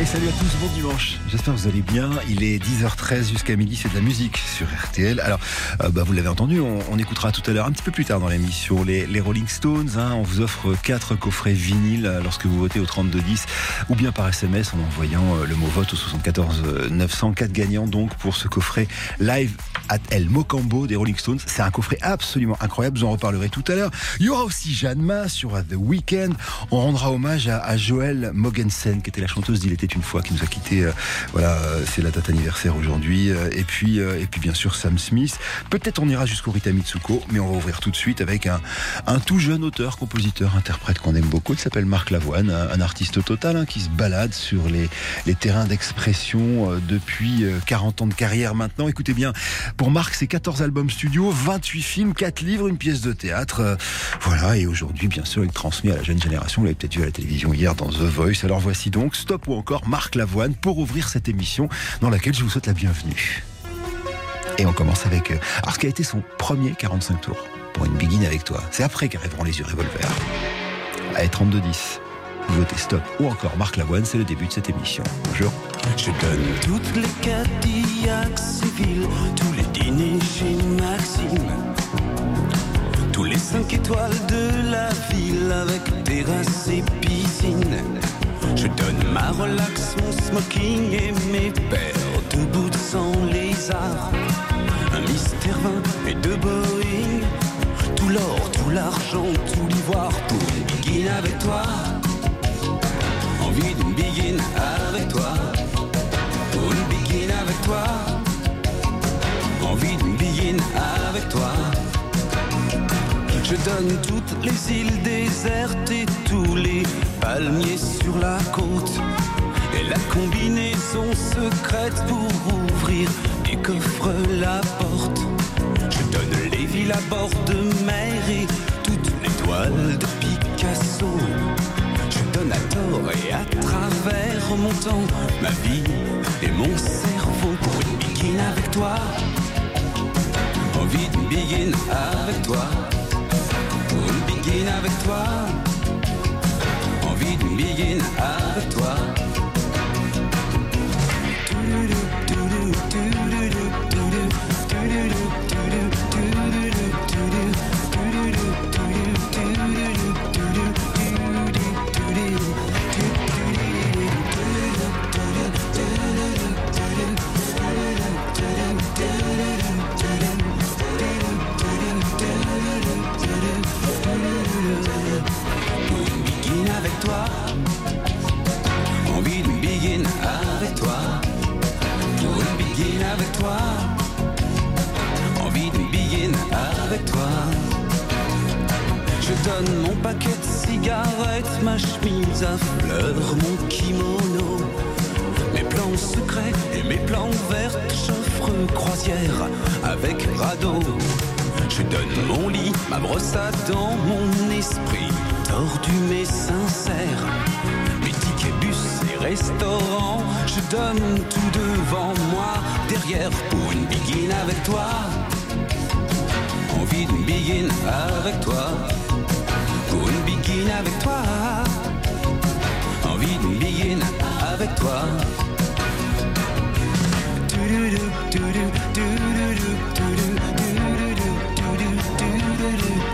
Et salut à tous, bon dimanche. J'espère que vous allez bien. Il est 10h13 jusqu'à midi, c'est de la musique sur RTL. Alors, euh, bah, vous l'avez entendu, on, écoutera tout à l'heure, un petit peu plus tard dans l'émission, les, Rolling Stones. Hein. on vous offre quatre coffrets vinyles euh, lorsque vous votez au 3210 ou bien par SMS en envoyant euh, le mot vote au 74 900. Quatre gagnants donc pour ce coffret live at El Mocambo des Rolling Stones. C'est un coffret absolument incroyable, vous en reparlerez tout à l'heure. Il y aura aussi Jeanne Ma sur The Weeknd. On rendra hommage à, à Joël Mogensen, qui était la chanteuse d'Il était une fois, qui nous a quitté. Euh, voilà, euh, c'est la date anniversaire aujourd'hui. Euh, et puis, et puis bien sûr Sam Smith. Peut-être on ira jusqu'au Rita Mitsuko, mais on va ouvrir tout de suite avec un, un tout jeune auteur, compositeur, interprète qu'on aime beaucoup. Il s'appelle Marc Lavoine, un, artiste total hein, qui se balade sur les, les terrains d'expression depuis 40 ans de carrière maintenant. Écoutez bien, pour Marc, c'est 14 albums studio, 28 films, 4 livres, une pièce de théâtre. voilà, et aujourd'hui, bien sûr, il transmet à la jeune génération. Vous l'avez peut-être vu à la télévision hier dans The Voice. Alors voici donc Stop ou encore Marc Lavoine pour ouvrir cette émission dans laquelle je vous souhaite la bienvenue. Et on commence avec euh, alors ce qui a été son premier 45 tours pour une begin avec toi. C'est après qu'arriveront les yeux revolver. Allez, 32-10. Vous votez stop ou encore Marc Lavoine, c'est le début de cette émission. Bonjour. Je donne toutes les tous les dîners chez Maxime. Tous les 5 étoiles de la ville avec terrasse et piscine. Je donne ma relax, mon smoking et mes paires de boots sans lézard. Un mystère vin et deux Boeing. Tout l'or, tout l'argent, tout l'ivoire pour une begin avec toi. Envie d'une begin avec toi. Pour une begin avec toi. Envie d'une begin avec toi. Je donne toutes les îles désertes et tous les palmiers sur la côte. Et la combinaison secrète pour ouvrir et coffre la porte. Je donne les villes à bord de mer et toutes les toiles de Picasso. Je donne à tort et à travers mon temps, ma vie et mon cerveau pour une begin avec toi. Envie d'une begin avec toi avec toi begin avec toi. do do do do do do avec toi. Je donne mon paquet de cigarettes, ma chemise à fleurs, mon kimono. Mes plans secrets et mes plans verts, j'offre croisière avec radeau. Je donne mon lit, ma brosse à dents, mon esprit tordu mais sincère. Mes tickets bus et restaurants, je donne tout devant moi, derrière pour une biguine avec toi envie d'une biguine avec toi. Pour une biguine avec toi. Envie d'une biguine avec toi. do do do do do do do do do do do do do do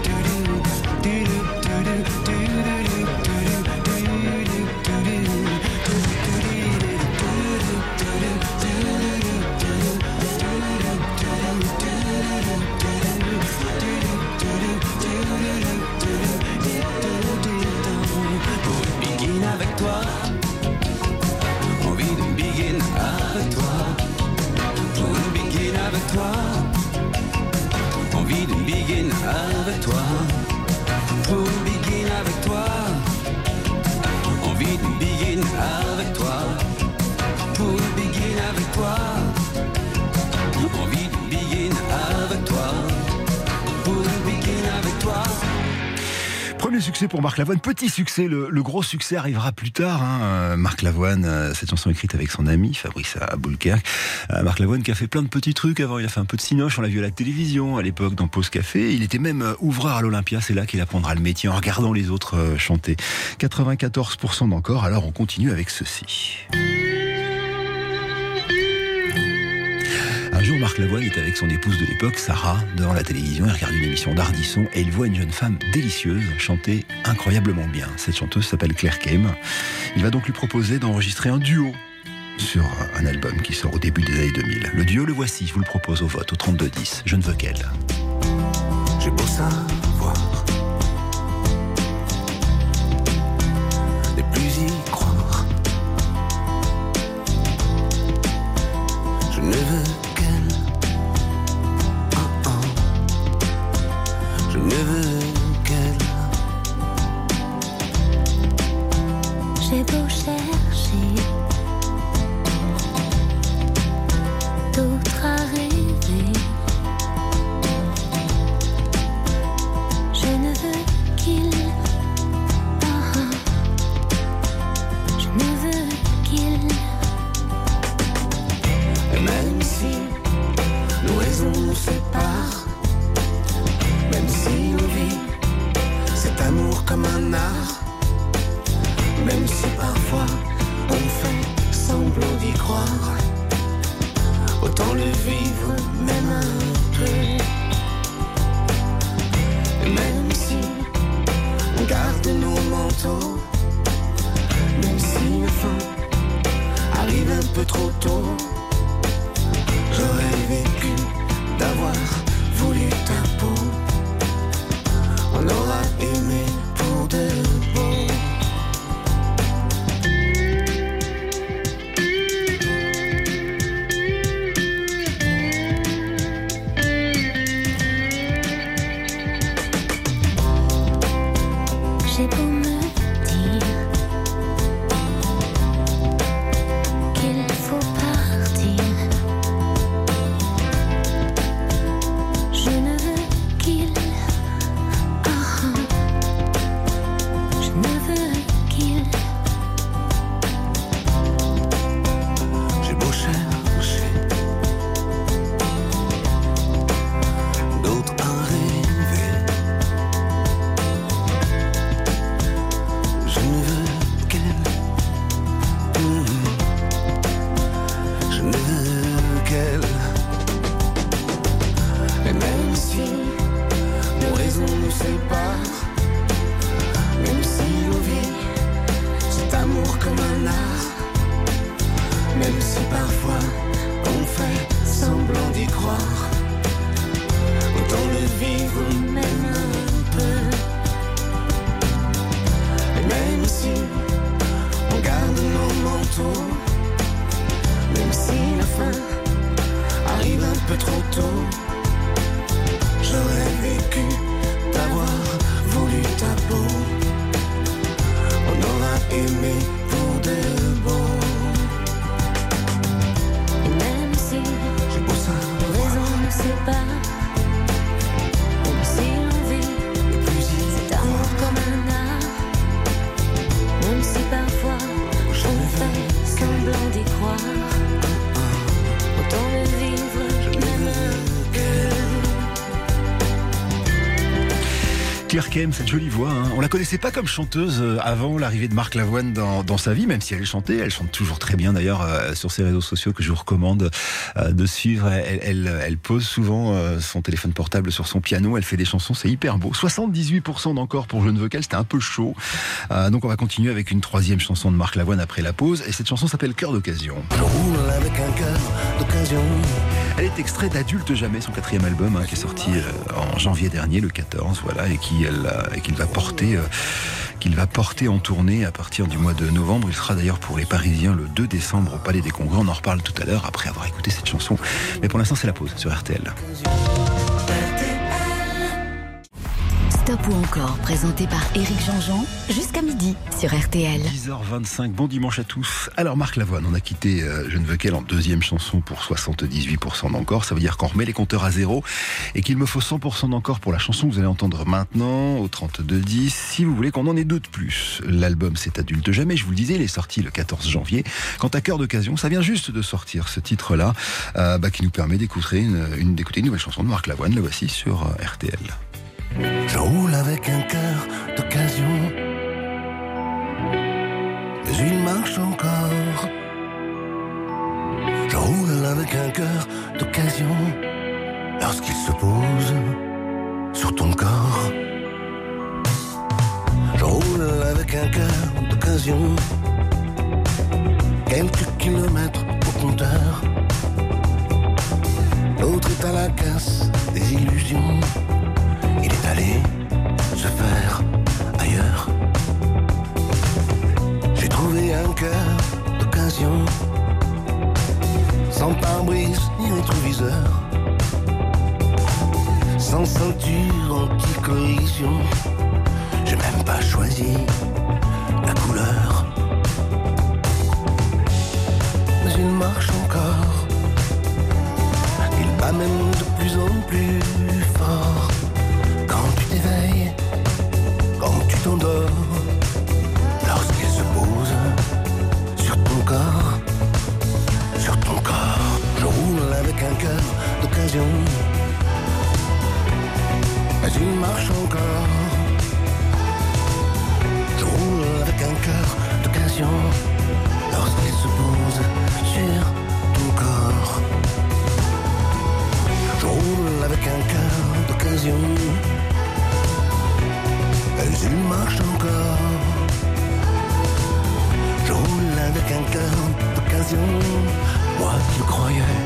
avec toi, pour begin avec toi. Envie de begin avec toi, pour begin avec toi. Envie de begin avec toi. Premier succès pour Marc Lavoine, petit succès, le, gros succès arrivera plus tard. Hein. Marc Lavoine, euh, cette chanson écrite avec son ami Fabrice Aboulkerque. Euh, Marc Lavoine qui a fait plein de petits trucs avant, il a fait un peu de cinoche, on l'a vu à la télévision à l'époque dans Pause Café. Il était même euh, ouvreur à l'Olympia, c'est là qu'il apprendra le métier en regardant les autres chanter. 94% d'encore, alors on continue avec ceci. Marc Lavoine est avec son épouse de l'époque, Sarah, devant la télévision. Il regarde une émission d'Ardisson et il voit une jeune femme délicieuse chanter incroyablement bien. Cette chanteuse s'appelle Claire Kem. Il va donc lui proposer d'enregistrer un duo sur un album qui sort au début des années 2000. Le duo, le voici, je vous le propose au vote, au 32-10. Je ne veux qu'elle. J'ai beau savoir ne plus y croire. Je ne veux Claire Kem, cette jolie voix, hein. on la connaissait pas comme chanteuse euh, avant l'arrivée de Marc Lavoine dans, dans, sa vie, même si elle chantait, elle chante toujours très bien d'ailleurs euh, sur ses réseaux sociaux que je vous recommande euh, de suivre. Elle, elle, elle, pose souvent euh, son téléphone portable sur son piano, elle fait des chansons, c'est hyper beau. 78% d'encore pour Je ne veux qu'elle, c'était un peu chaud. Donc on va continuer avec une troisième chanson de Marc Lavoine après la pause, et cette chanson s'appelle Cœur d'occasion. Je roule avec un cœur d'occasion. Elle est extrait d'Adulte Jamais, son quatrième album, hein, qui est sorti euh, en janvier dernier, le 14, voilà, euh, et qu'il va porter, euh, qu'il va porter en tournée à partir du mois de novembre. Il sera d'ailleurs pour les Parisiens le 2 décembre au Palais des Congrès. On en reparle tout à l'heure après avoir écouté cette chanson. Mais pour l'instant, c'est la pause sur RTL. Stop ou encore, présenté par Éric Jean-Jean, jusqu'à midi sur RTL. 10h25, bon dimanche à tous. Alors Marc Lavoine, on a quitté euh, Je ne veux qu'elle en deuxième chanson pour 78% d'encore. Ça veut dire qu'on remet les compteurs à zéro et qu'il me faut 100% d'encore pour la chanson que vous allez entendre maintenant au 32-10. Si vous voulez qu'on en ait deux de plus. L'album C'est adulte jamais, je vous le disais, il est sorti le 14 janvier. Quant à Cœur d'occasion, ça vient juste de sortir ce titre-là euh, bah, qui nous permet d'écouter une, une, d'écouter une nouvelle chanson de Marc Lavoine. Le voici sur euh, RTL. Je roule avec un cœur d'occasion. Mais il marche encore. Je roule avec un cœur d'occasion. Lorsqu'il se pose sur ton corps. Je roule avec un cœur d'occasion. Quelques kilomètres au compteur. L'autre est à la casse des illusions. Il est allé se faire ailleurs. J'ai trouvé un cœur d'occasion, sans pare-brise ni rétroviseur, sans ceinture anti-collision. J'ai même pas choisi la couleur. Mais il marche encore, il bat même de plus en plus fort quand tu t'endors, lorsqu'il se pose sur ton corps, sur ton corps, je roule avec un cœur d'occasion, mais il marche encore? Je roule avec un cœur d'occasion, lorsqu'il se pose sur ton corps. Je roule avec un cœur d'occasion. Mais il marche encore. Je roule avec un cœur d'occasion. Moi qui croyais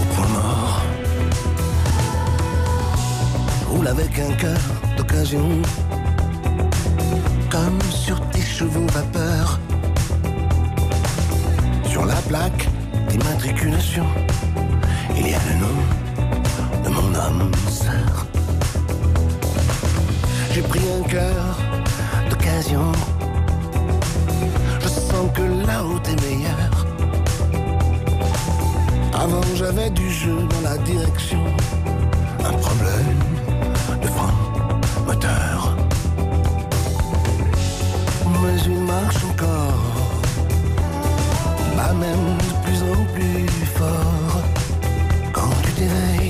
au point mort. Je roule avec un cœur d'occasion. Comme sur tes chevaux vapeur. Sur la plaque d'immatriculation, il y a le nom de mon âme sœur. J'ai pris un cœur d'occasion. Je sens que route est meilleure. Avant j'avais du jeu dans la direction. Un problème de frein moteur. Mais il marche encore. Bat même de plus en plus fort. Quand tu t'éveilles,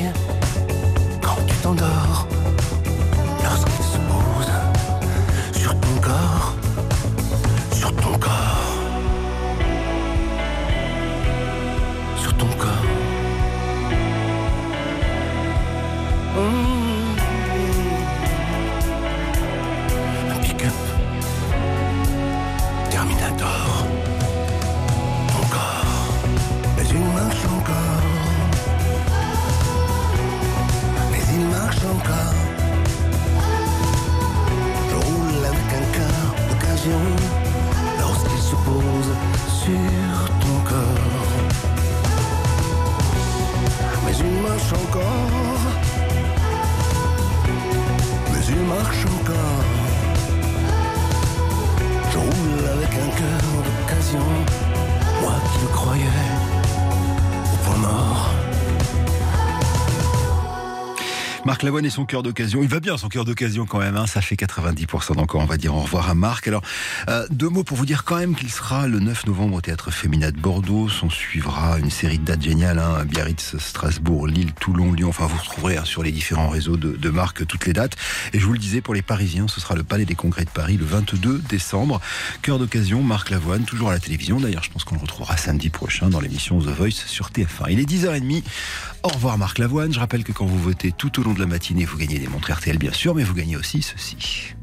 Marc Lavoine et son cœur d'occasion. Il va bien son cœur d'occasion quand même. Hein. Ça fait 90% d'encore. On va dire au revoir à Marc. Alors, euh, deux mots pour vous dire quand même qu'il sera le 9 novembre au Théâtre Féminin de Bordeaux. On suivra une série de dates géniales. Hein. Biarritz, Strasbourg, Lille, Toulon, Lyon. Enfin, vous retrouverez hein, sur les différents réseaux de, de Marc toutes les dates. Et je vous le disais, pour les Parisiens, ce sera le Palais des Congrès de Paris le 22 décembre. Cœur d'occasion, Marc Lavoine, toujours à la télévision. D'ailleurs, je pense qu'on le retrouvera samedi prochain dans l'émission The Voice sur TF1. Il est 10h30. Au revoir Marc Lavoine. Je rappelle que quand vous votez tout au long de la matinée, vous gagnez des montres RTL bien sûr, mais vous gagnez aussi ceci.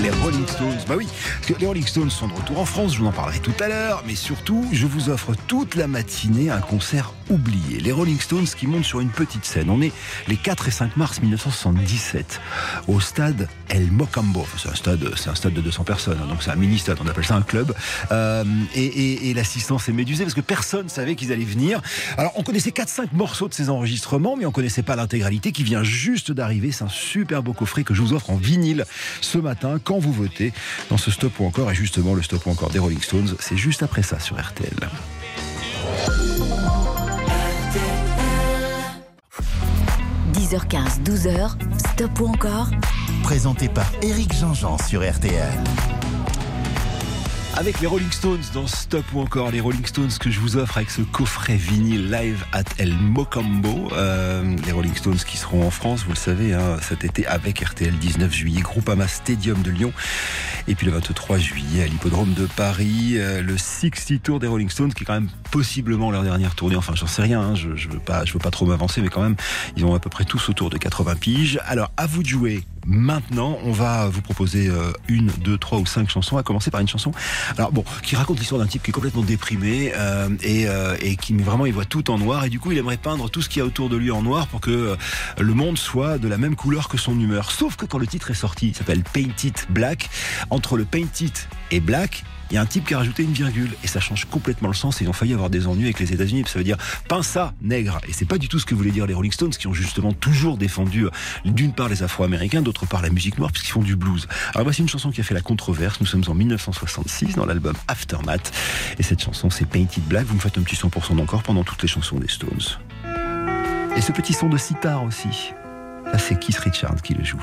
Les Rolling Stones, bah oui, parce que les Rolling Stones sont de retour en France, je vous en parlerai tout à l'heure, mais surtout, je vous offre toute la matinée un concert oublié. Les Rolling Stones qui montent sur une petite scène. On est les 4 et 5 mars 1977 au stade El Mocambo. C'est un stade, c'est un stade de 200 personnes, hein, donc c'est un mini stade. On appelle ça un club. Euh, et, et, et l'assistance est médusée parce que personne savait qu'ils allaient venir. Alors, on connaissait 4-5 morceaux de ces enregistrements, mais on connaissait pas l'intégralité qui vient juste d'arriver. C'est un super beau coffret que je vous offre en vinyle ce matin vous votez dans ce stop ou encore. Et justement, le stop ou encore des Rolling Stones, c'est juste après ça sur RTL. 10h15, 12h, stop ou encore Présenté par Eric Jean-Jean sur RTL. Avec les Rolling Stones dans Stop ou encore les Rolling Stones que je vous offre avec ce coffret vinyle live at El Mocambo. Euh, les Rolling Stones qui seront en France, vous le savez, hein, cet été avec RTL 19 juillet, Groupama Stadium de Lyon. Et puis le 23 juillet à l'hippodrome de Paris, euh, le 60 Tour des Rolling Stones qui est quand même possiblement leur dernière tournée. Enfin, j'en sais rien, hein, je, je veux pas, je veux pas trop m'avancer, mais quand même, ils ont à peu près tous autour de 80 piges. Alors, à vous de jouer. Maintenant, on va vous proposer euh, une, deux, trois ou cinq chansons. À commencer par une chanson, alors bon, qui raconte l'histoire d'un type qui est complètement déprimé euh, et, euh, et qui vraiment il voit tout en noir et du coup il aimerait peindre tout ce qu'il y a autour de lui en noir pour que euh, le monde soit de la même couleur que son humeur. Sauf que quand le titre est sorti, il s'appelle Paint It Black. Entre le Paint It et Black, il y a un type qui a rajouté une virgule et ça change complètement le sens. Ils ont failli avoir des ennuis avec les États-Unis. Ça veut dire pince ça, nègre. Et c'est pas du tout ce que voulaient dire les Rolling Stones, qui ont justement toujours défendu euh, d'une part les Afro-Américains, d'autre part la musique noire, puisqu'ils font du blues. Alors voici une chanson qui a fait la controverse. Nous sommes en 1966 dans l'album Aftermath. Et cette chanson, c'est Painted Black. Vous me faites un petit 100% d'encore pendant toutes les chansons des Stones. Et ce petit son de sitar aussi. Ça, c'est Keith Richards qui le joue.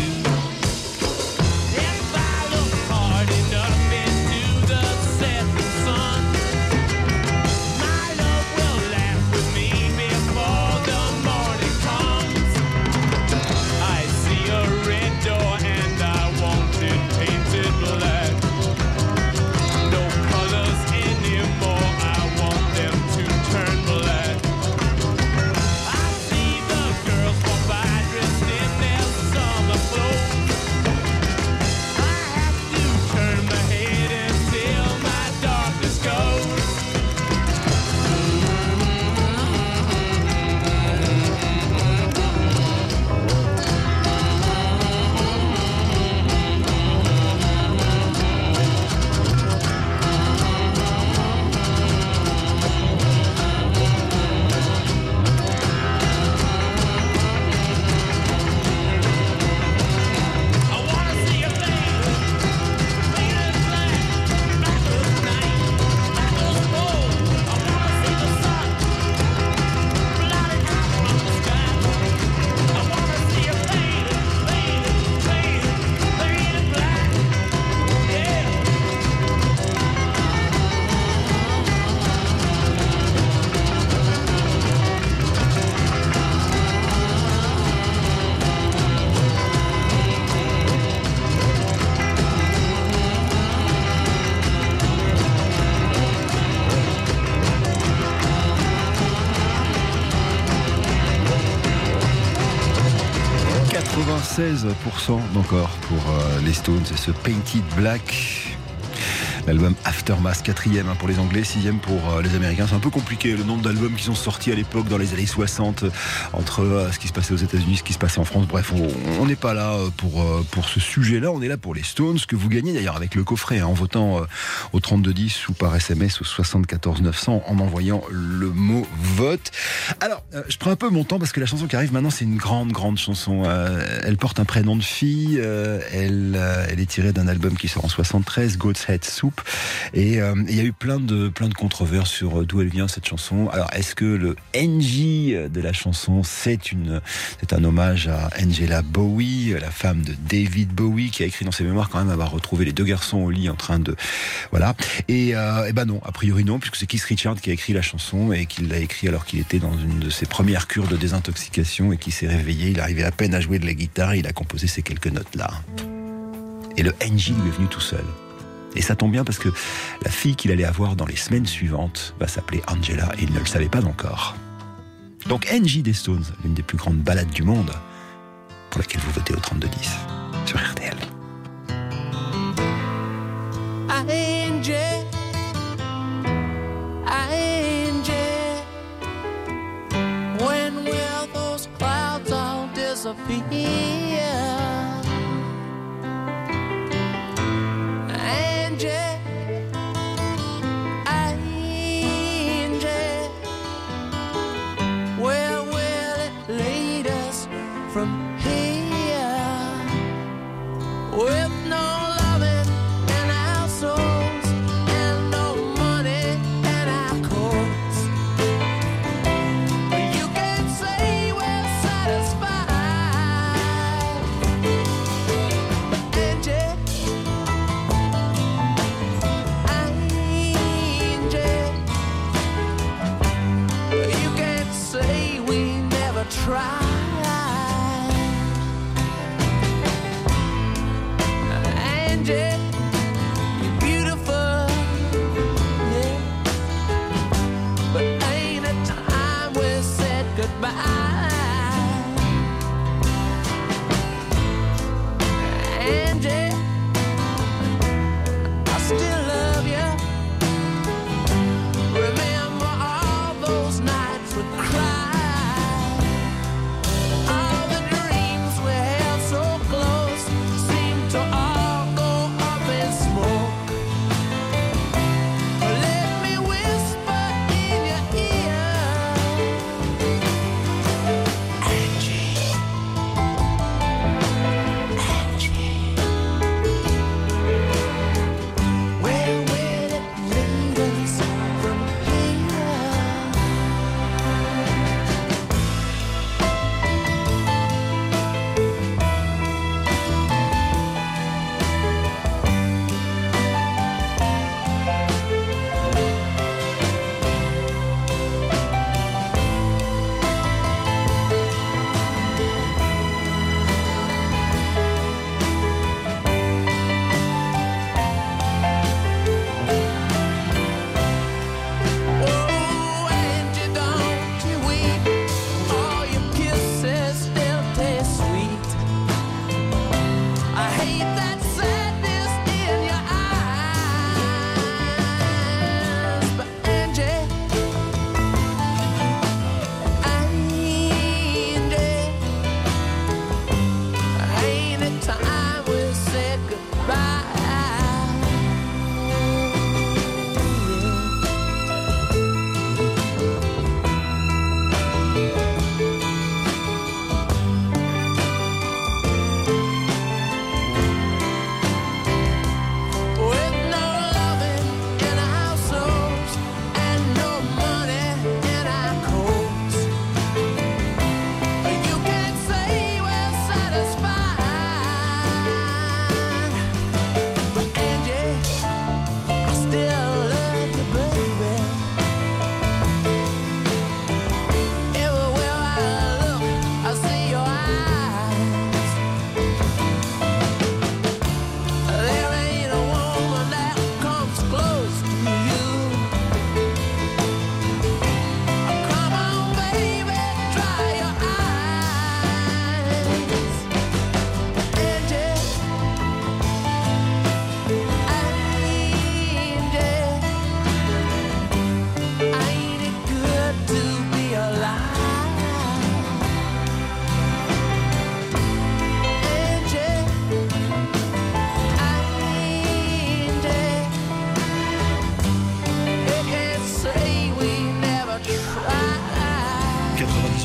96% d'encore pour euh, les Stones et ce Painted Black. L'album Aftermath, quatrième hein, pour les Anglais, sixième pour euh, les Américains. C'est un peu compliqué le nombre d'albums qui sont sortis à l'époque dans les années 60 entre euh, ce qui se passait aux États-Unis, ce qui se passait en France. Bref, on n'est pas là pour, pour ce sujet-là. On est là pour les Stones, que vous gagnez d'ailleurs avec le coffret hein, en votant au 3210 ou par SMS au 74 900 en envoyant le mot vote. Alors, je prends un peu mon temps parce que la chanson qui arrive maintenant, c'est une grande, grande chanson. elle porte un prénom de fille. elle, elle est tirée d'un album qui sort en 73, God's Head Soup. Et euh, il y a eu plein de, plein de controverses sur euh, d'où elle vient cette chanson. Alors, est-ce que le NJ de la chanson, c'est une, c'est un hommage à Angela Bowie, la femme de David Bowie, qui a écrit dans ses mémoires quand même avoir retrouvé les deux garçons au lit en train de, voilà. Et, euh, et ben non, a priori non, puisque c'est Keith Richard qui a écrit la chanson et qu'il l'a écrit alors qu'il était dans une de ses premières cures de désintoxication et qui s'est réveillé. Il arrivait à peine à jouer de la guitare et il a composé ces quelques notes là. Et le NJ lui est venu tout seul. Et ça tombe bien parce que la fille qu'il allait avoir dans les semaines suivantes va s'appeler Angela et il ne le savait pas encore. Donc NJ des Stones, l'une des plus grandes balades du monde, pour laquelle vous votez au 3210 sur RTL. of.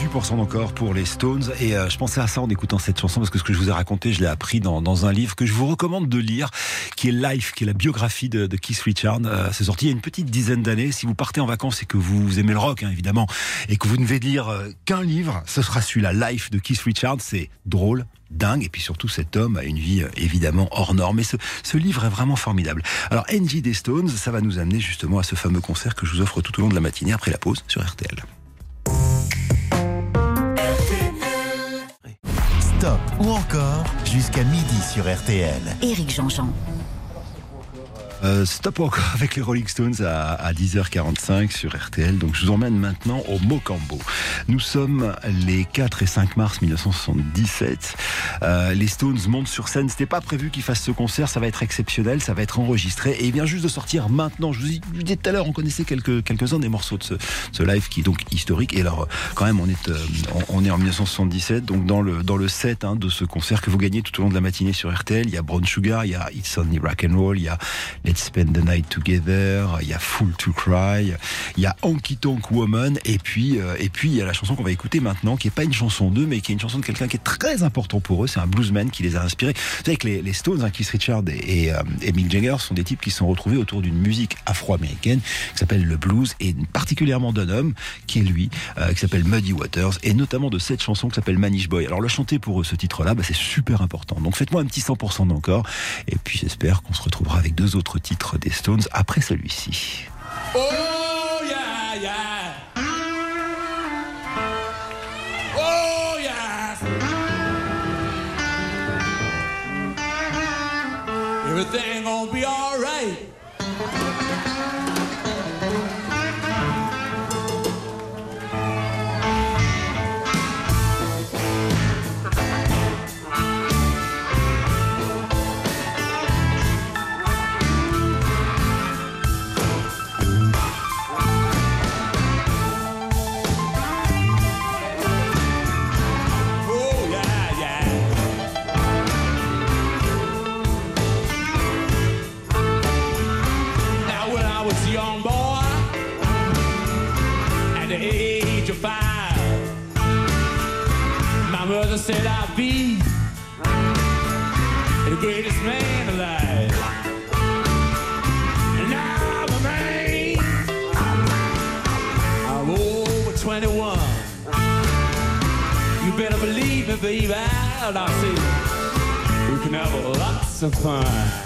100% encore pour les Stones. Et euh, je pensais à ça en écoutant cette chanson parce que ce que je vous ai raconté, je l'ai appris dans, un livre que je vous recommande de lire, qui est Life, qui est la biographie de, de Keith Richards. Euh, c'est sorti il y a une petite dizaine d'années. Si vous partez en vacances et que vous aimez le rock, hein, évidemment, et que vous ne devez lire euh, qu'un livre, ce sera celui-là, Life de Keith Richards. C'est drôle, dingue. Et puis surtout, cet homme a une vie euh, évidemment hors norme. Et ce, ce livre est vraiment formidable. Alors, NG des Stones, ça va nous amener justement à ce fameux concert que je vous offre tout au long de la matinée après la pause sur RTL. Ou encore jusqu'à midi sur RTL. Éric Jean-Jean. Euh, stop encore avec les Rolling Stones à, à 10h45 sur RTL. Donc je vous emmène maintenant au Mocambo. Nous sommes les 4 et 5 mars 1977. Euh, les Stones montent sur scène. C'était pas prévu qu'ils fassent ce concert. Ça va être exceptionnel. Ça va être enregistré. Et il vient juste de sortir maintenant. Je vous dis- disais tout à l'heure, on connaissait quelques, quelques-uns des morceaux de ce, ce live qui est donc historique. Et alors, quand même, on est, euh, on, est en 1977. Donc dans le, dans le set hein, de ce concert que vous gagnez tout au long de la matinée sur RTL, il y a Brown Sugar, il y a It's Only Rock and Roll, il y a Spend the Night Together, il y a Full to Cry, il y a Honky Tonk Woman, et puis, euh, et puis il y a la chanson qu'on va écouter maintenant, qui est pas une chanson d'eux, mais qui est une chanson de quelqu'un qui est très important pour eux. C'est un bluesman qui les a inspirés. Vous savez que les, Stones, hein, Keith Richards et, et, euh, Mick Jagger sont des types qui se sont retrouvés autour d'une musique afro-américaine qui s'appelle le blues, et particulièrement d'un homme qui est lui, euh, qui s'appelle Muddy Waters, et notamment de cette chanson qui s'appelle Manish Boy. Alors le chanter pour eux, ce titre-là, bah, c'est super important. Donc faites-moi un petit 100% d'encore, et puis j'espère qu'on se retrouvera avec deux autres titres des Stones après celui-ci. Oh. Oh. The age of five, my mother said I'd be the greatest man alive. And now I'm a man. I'm over 21. You better believe me, baby. And I say we can have lots of fun.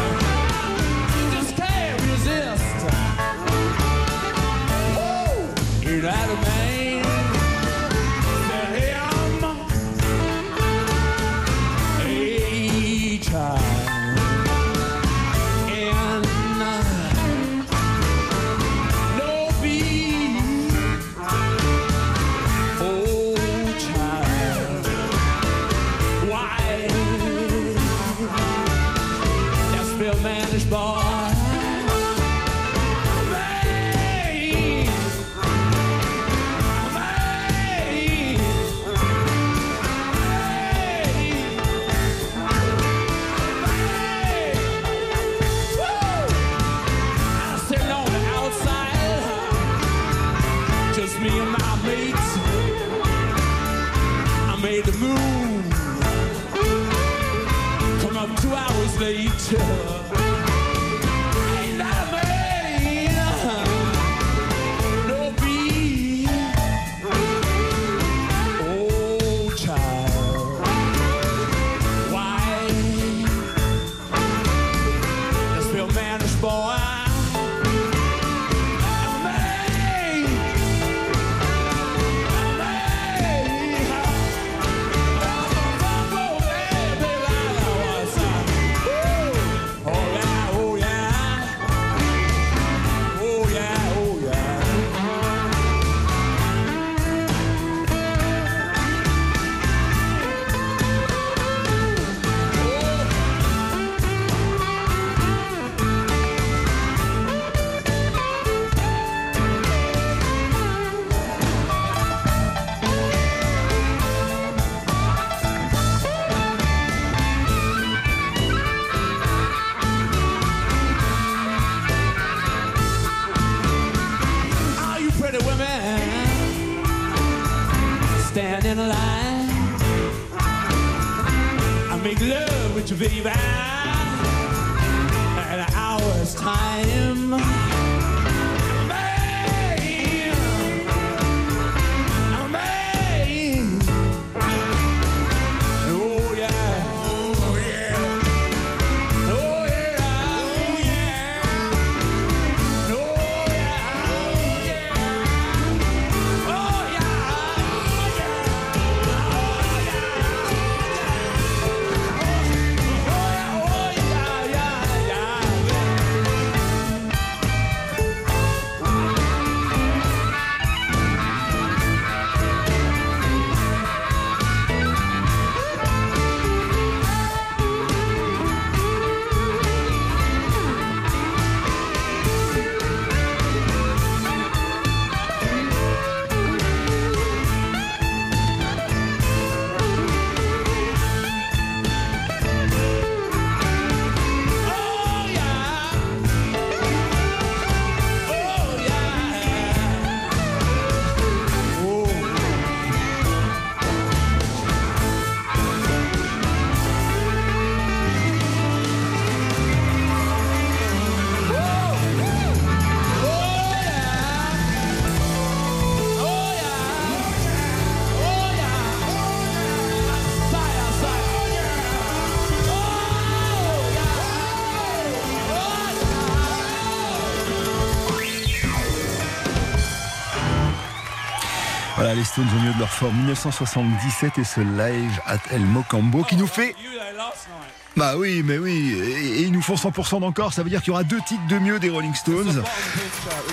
later Stones au milieu de leur forme 1977 et ce live at El Mocambo qui nous fait. Bah oui, mais oui, et, et ils nous font 100% d'encore, ça veut dire qu'il y aura deux titres de mieux des Rolling Stones.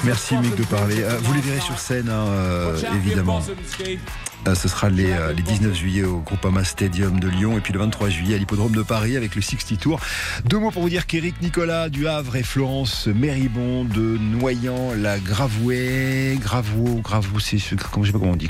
Merci Mick de parler. Euh, vous les verrez sur scène, hein, euh, évidemment. Euh, ce sera les, euh, les 19 juillet au Groupama Stadium de Lyon et puis le 23 juillet à l'hippodrome de Paris avec le 60 Tour. Deux mots pour vous dire qu'Éric Nicolas du Havre et Florence Méribon de Noyant, la Gravouet, Gravou, Gravou, c'est ce- comment je sais pas comment on dit,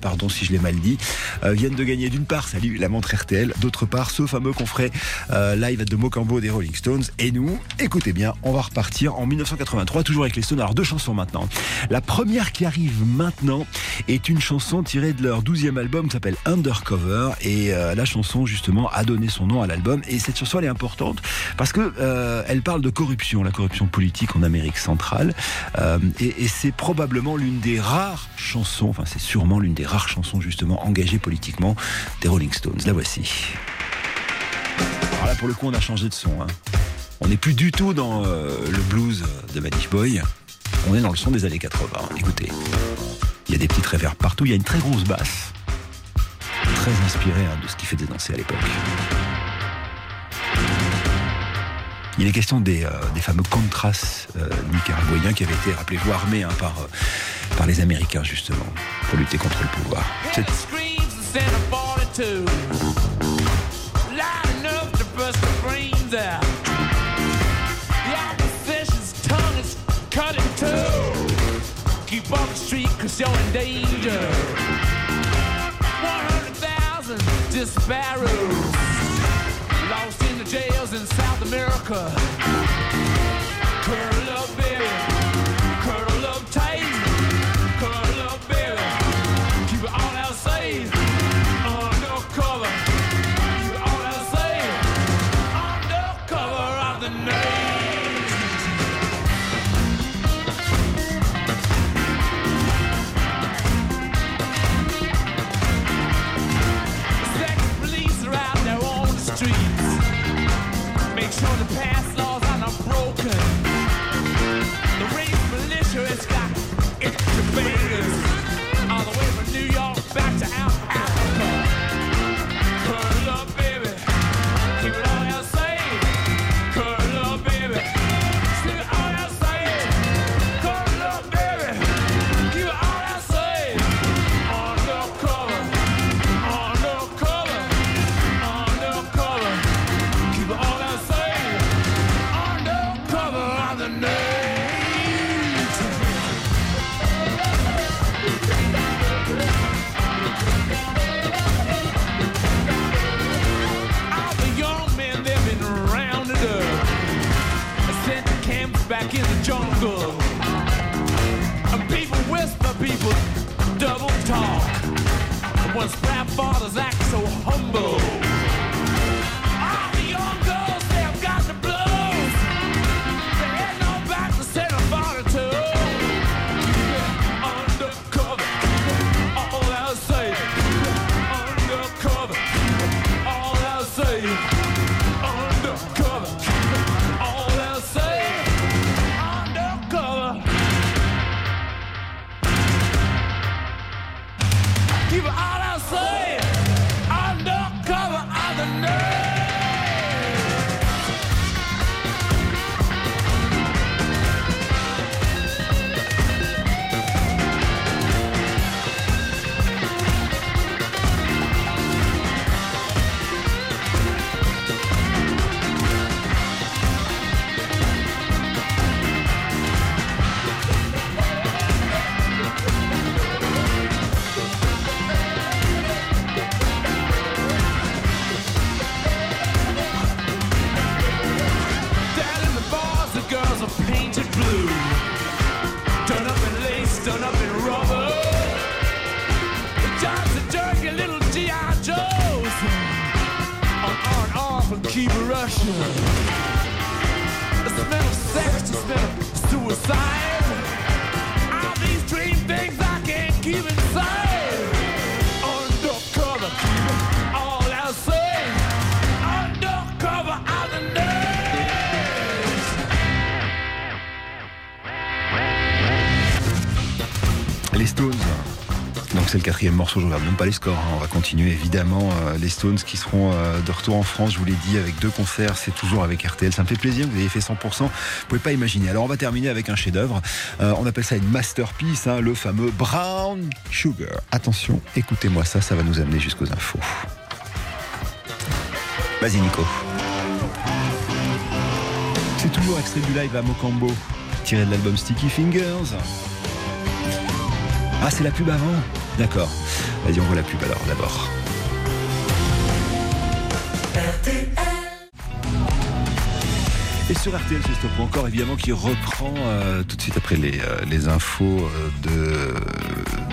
pardon si je l'ai mal dit, euh, viennent de gagner d'une part, salut, la montre RTL, d'autre part, ce fameux qu'on ferait euh, live de Mocambo des Rolling Stones. Et nous, écoutez bien, on va repartir en 1983, toujours avec les Stones. Alors deux chansons maintenant. La première qui arrive maintenant est une chanson tirée de leur 12e album qui s'appelle Undercover et euh, la chanson justement a donné son nom à l'album et cette chanson elle est importante parce que euh, elle parle de corruption, la corruption politique en Amérique centrale Euh, et, c'est probablement l'une des rares chansons, enfin c'est sûrement l'une des rares chansons justement engagées politiquement des Rolling Stones. La voici. Alors là pour le coup on a changé de son. hein. On n'est plus du tout dans le blues de Manish Boy. On est dans le son des années 80. Écoutez. Il y a des petites réverbes partout. Il y a une très grosse basse. Très inspirée hein, de ce qui fait danser à l'époque. Il est question des, euh, fameux contras euh, nicaraguayens qui avaient été, rappelez-vous, armés hein, par, euh, par les Américains, justement, pour lutter contre le pouvoir. You're in danger. 100,000 disparados. Lost in the jails in South America. Le quatrième morceau, je regarde même pas les scores. hein. On va continuer évidemment euh, les Stones qui seront euh, de retour en France. Je vous l'ai dit avec deux concerts, c'est toujours avec RTL. Ça me fait plaisir vous ayez fait 100%. Vous pouvez pas imaginer. Alors on va terminer avec un chef-d'œuvre. Euh, on appelle ça une masterpiece, hein, le fameux Brown Sugar. Attention, écoutez-moi ça, ça va nous amener jusqu'aux infos. Vas-y Nico. C'est toujours extrait du live à Mocambo, tiré de l'album Sticky Fingers. Ah, c'est la pub avant D'accord. Vas-y, on voit la pub alors d'abord. Et sur RTL, c'est Stop encore, évidemment, qui reprend euh, tout de suite après les, euh, infos euh, de,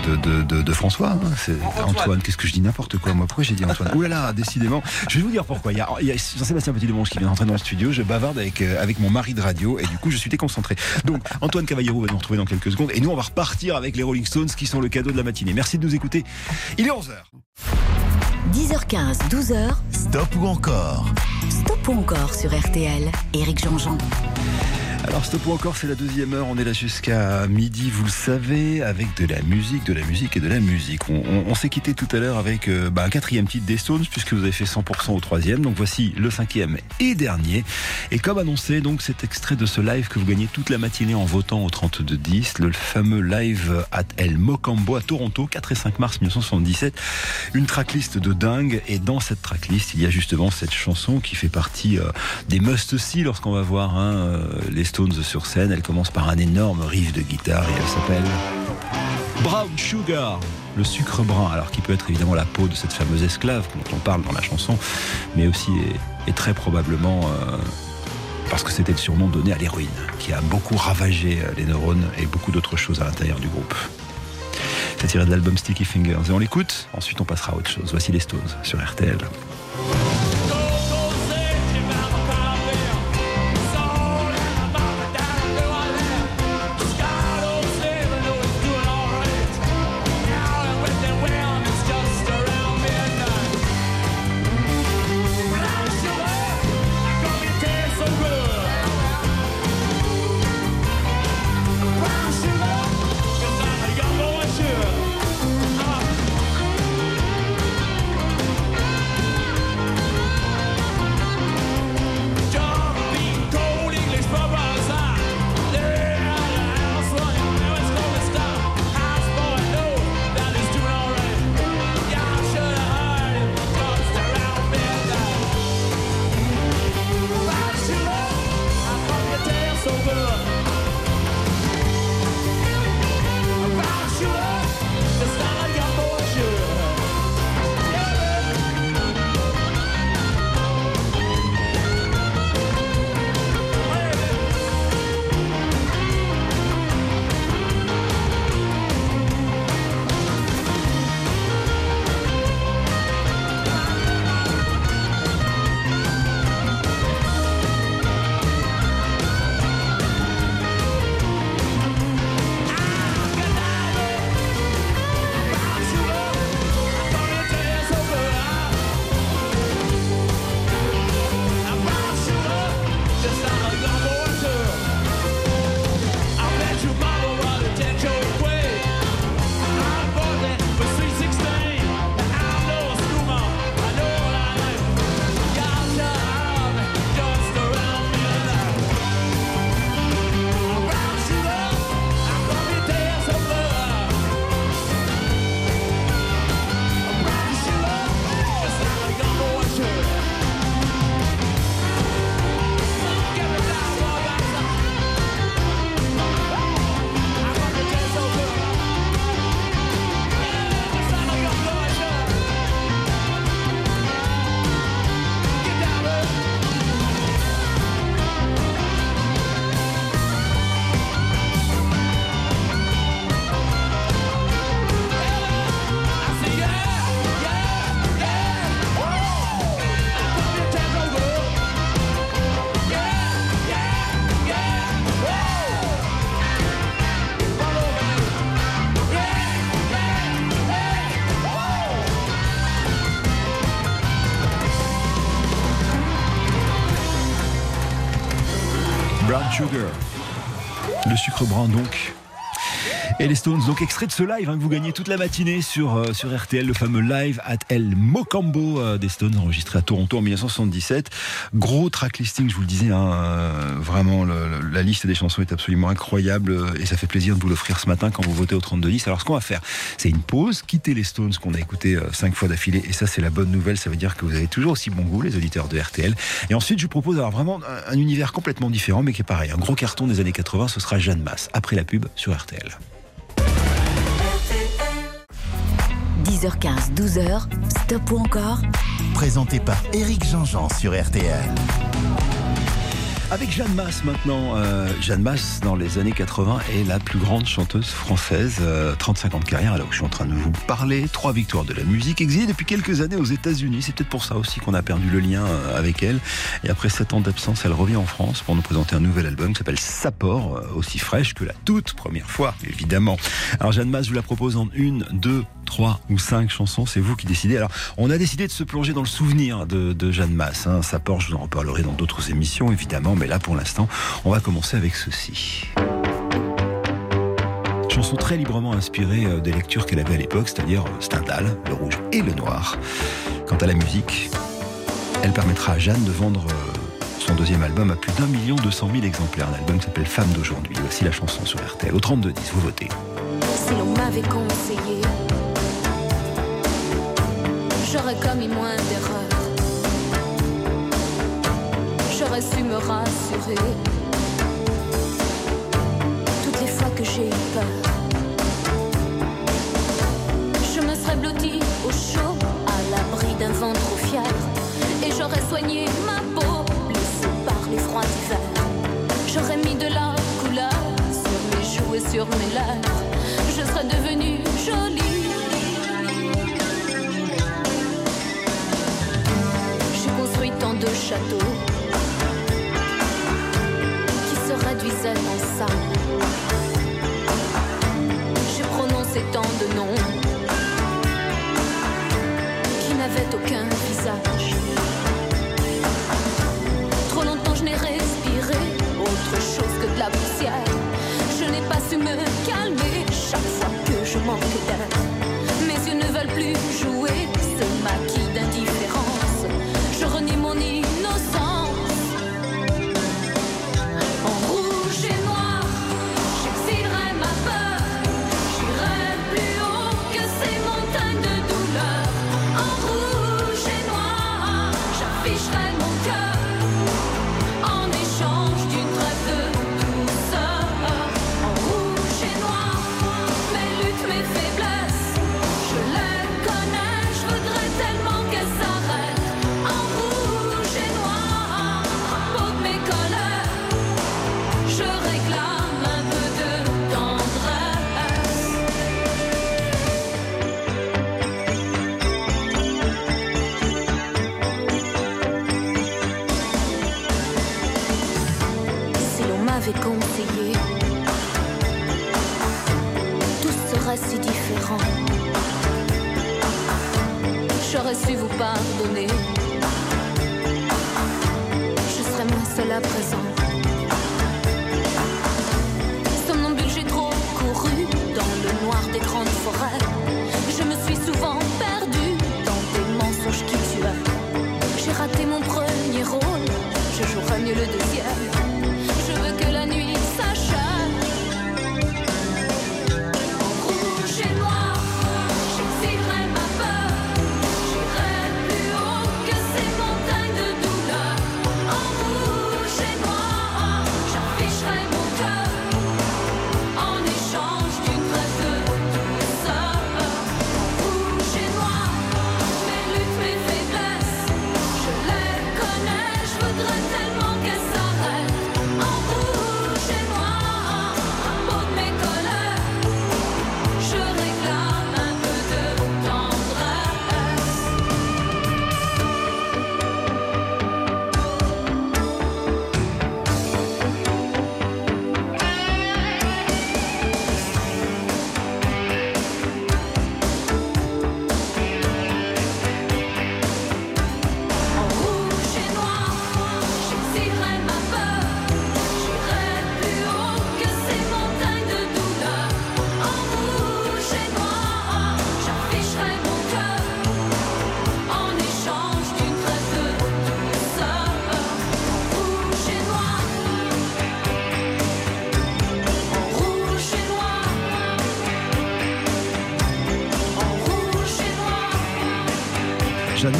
de, de, de- de François. hein. C'est Antoine, qu'est-ce que je dis N'importe quoi, moi. Pourquoi j'ai dit Antoine Ouh là là, décidément. Je vais vous dire pourquoi. Il y a, il y a Jean-Sébastien Petit-Demange qui vient d'entrer dans le studio. Je bavarde avec, euh, avec mon mari de radio et du coup, je suis déconcentré. Donc, Antoine Cavallero va nous retrouver dans quelques secondes. Et nous, on va repartir avec les Rolling Stones qui sont le cadeau de la matinée. Merci de nous écouter. Il est 11h. 10h15, 12h, Stop ou encore? Stop ou encore sur RTL. Éric Jean-Jean. Alors stop ou encore, c'est la deuxième heure. On est là jusqu'à midi, vous le savez, avec de la musique, de la musique et de la musique. On, s'est quitté tout à l'heure avec euh, bah, un quatrième titre des Stones, puisque vous avez fait 100% au troisième. Donc voici le cinquième et dernier. Et comme annoncé, donc cet extrait de ce live que vous gagnez toute la matinée en votant au 32-10, le fameux live at El Mocambo à Toronto, 4 et 5 mars 1977. Une tracklist de dingue. Et dans cette tracklist, il y a justement cette chanson qui fait partie euh, des must-see lorsqu'on va voir hein, euh, les Stones sur scène. Elle commence par un énorme riff de guitare et elle s'appelle Brown Sugar, le sucre brun, alors qui peut être évidemment la peau de cette fameuse esclave dont on parle dans la chanson, mais aussi et, très probablement euh, parce que c'était le surnom donné à l'héroïne, qui a beaucoup ravagé euh, les neurones et beaucoup d'autres choses à l'intérieur du groupe. C'est tiré de l'album Sticky Fingers et on l'écoute, ensuite on passera à autre chose. Voici les Stones sur RTL. Le sucre brun donc. Et les Stones, donc extrait de ce live hein, que vous gagnez toute la matinée sur, euh, sur RTL, le fameux live at El Mocambo euh, des Stones, enregistré à Toronto en 1977. Gros track listing, je vous le disais, hein, euh, vraiment, la liste des chansons est absolument incroyable et ça fait plaisir de vous l'offrir ce matin quand vous votez au 3210. Alors ce qu'on va faire, c'est une pause, quitter les Stones qu'on a écouté euh, cinq fois d'affilée et ça c'est la bonne nouvelle, ça veut dire que vous avez toujours aussi bon goût, les auditeurs de RTL. Et ensuite, je vous propose d'avoir vraiment un, un univers complètement différent, mais qui est pareil. Un gros carton des années 80, ce sera Jeanne Masse, après la pub sur RTL. 10h15, 12h, stop ou encore Présenté par Éric Jean-Jean sur RTL. Avec Jeanne Masse maintenant. Euh, Jeanne Masse, dans les années 80, est la plus grande chanteuse française. Euh, 35 ans de carrière, là où je suis en train de vous parler. Trois victoires de la musique. Exilée depuis quelques années aux États-Unis. C'est peut-être pour ça aussi qu'on a perdu le lien euh, avec elle. Et après sept ans d'absence, elle revient en France pour nous présenter un nouvel album qui s'appelle Sapor, euh, aussi fraîche que la toute première fois, évidemment. Alors Jeanne Masse, je vous la propose en une, deux, trois ou cinq chansons. C'est vous qui décidez. Alors, on a décidé de se plonger dans le souvenir de, Jeanne Masse. Hein. Sapor, je vous en reparlerai dans d'autres émissions, évidemment. Mais là, pour l'instant, on va commencer avec ceci. Chanson très librement inspirée euh, des lectures qu'elle avait à l'époque, c'est-à-dire euh, Stendhal, le rouge et le noir. Quant à la musique, elle permettra à Jeanne de vendre euh, son deuxième album à plus d'un million deux cent mille exemplaires. Un album qui s'appelle Femme d'aujourd'hui. Voici la chanson sur RTL. Au 32-10, vous votez. Si m'avait conseillé, j'aurais commis moins d'erreurs. J'aurais su me rassurer. Toutes les fois que j'ai eu peur, je me serais blottie au chaud, à l'abri d'un vent trop fier. Et j'aurais soigné ma peau, blessée par les froids d'hiver. J'aurais mis de la couleur sur mes joues et sur mes lèvres. Je serais devenue jolie. Châteaux qui se réduisaient en sable. J'ai prononcé tant de noms qui n'avaient aucun visage. Trop longtemps je n'ai respiré autre chose que de la poussière. Je n'ai pas su me calmer chaque fois que je manque d'air. Mes yeux ne veulent plus jouer ce maquis d'indifférence.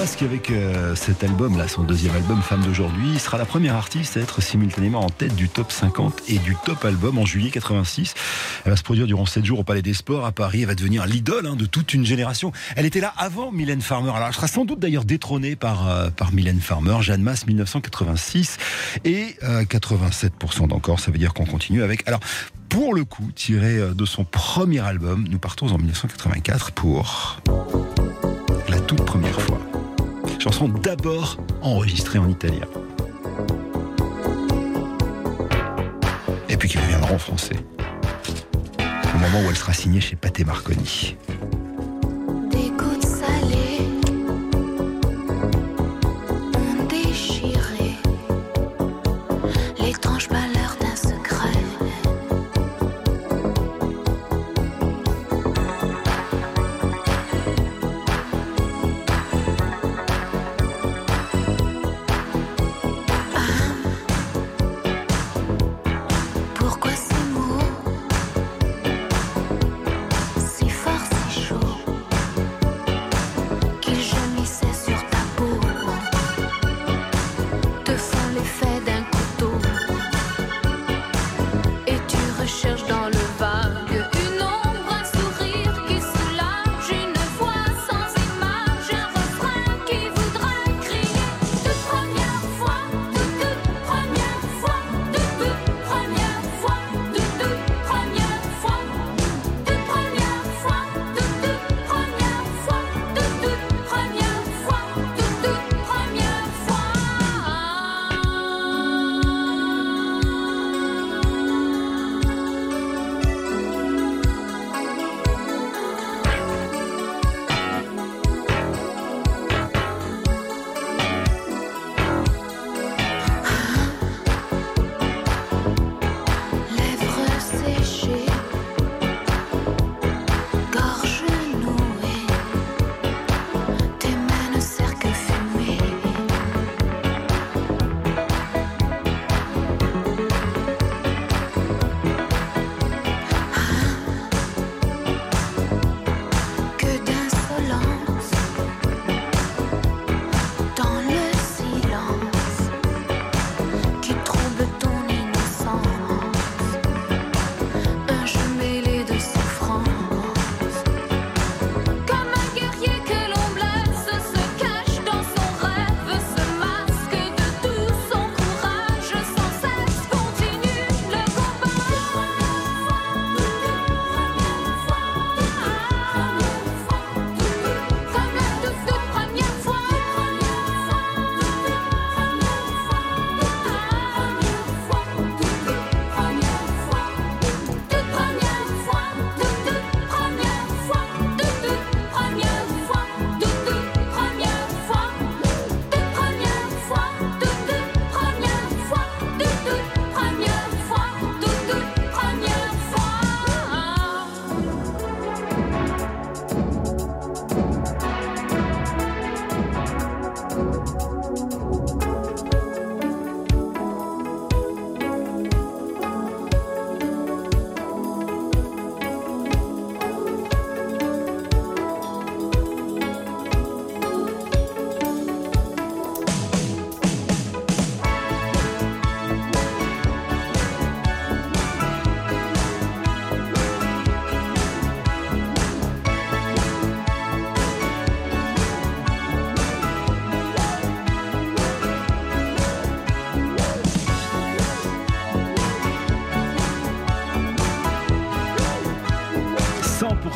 Masque avec euh, cet album là, son deuxième album Femme d'aujourd'hui, sera la première artiste à être simultanément en tête du top 50 et du top album en juillet 86. Elle va se produire durant 7 jours au Palais des Sports à Paris. Elle va devenir l'idole hein, de toute une génération. Elle était là avant Mylène Farmer. Alors elle sera sans doute d'ailleurs détrônée par, euh, par Mylène Farmer. Jeanne Masse 1986 et euh, 87% d'encore. Ça veut dire qu'on continue avec. Alors pour le coup, tiré euh, de son premier album, nous partons en 1984 pour la toute première fois. Chanson d'abord enregistrée en italien. Et puis qui deviendra en français. Au moment où elle sera signée chez Pathé Marconi.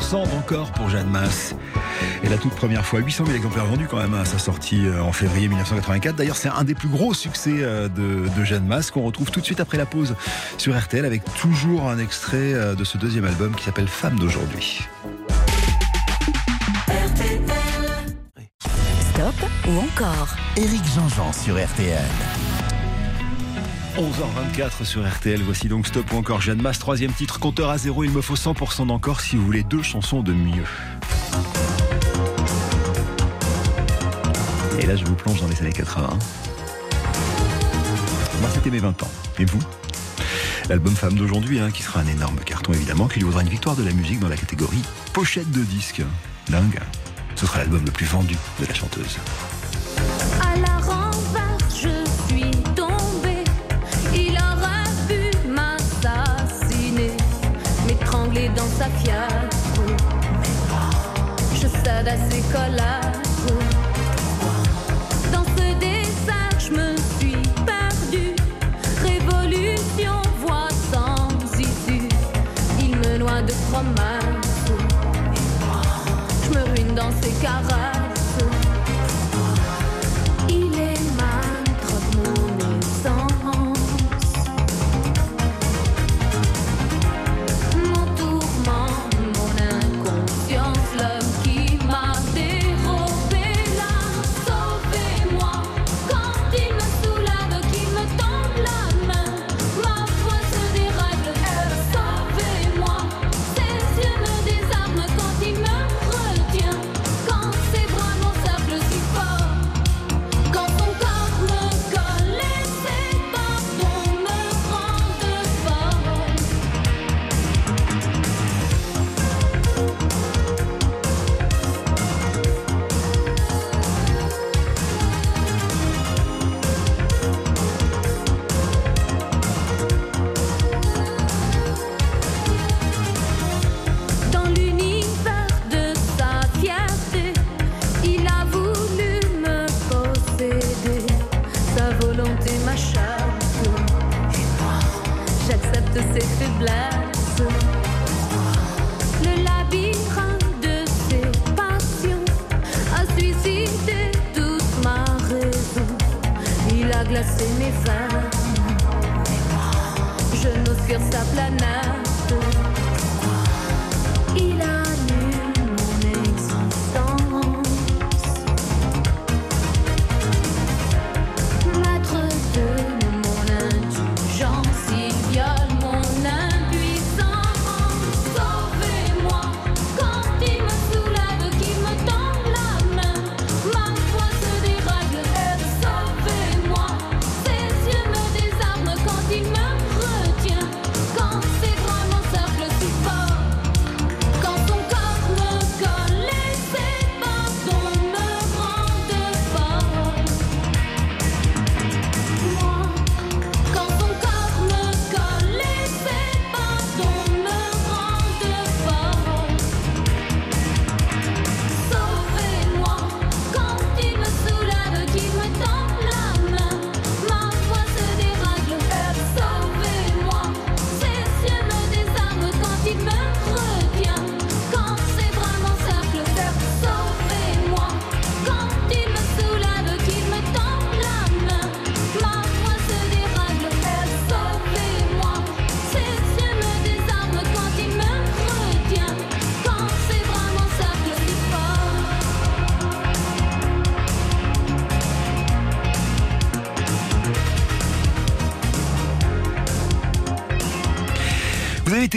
100% d'encore pour Jeanne Masse. Et la toute première fois, 800 000 exemplaires vendus quand même à sa sortie euh, en février 1984. D'ailleurs, c'est un des plus gros succès euh, de, de Jeanne Masse qu'on retrouve tout de suite après la pause sur RTL avec toujours un extrait euh, de ce deuxième album qui s'appelle Femme d'aujourd'hui. Stop ou encore? Éric Jean-Jean sur RTL. 11h24 sur RTL, voici donc Stop ou encore Jeanne Masse, troisième titre, compteur à zéro, il me faut 100% d'encore si vous voulez deux chansons de mieux. Et là je vous plonge dans les années 80. Moi c'était mes 20 ans, et vous? L'album Femme d'aujourd'hui, hein, qui sera un énorme carton évidemment, qui lui vaudra une victoire de la musique dans la catégorie pochette de disque. Dingue. Ce sera l'album le plus vendu de la chanteuse. Je cède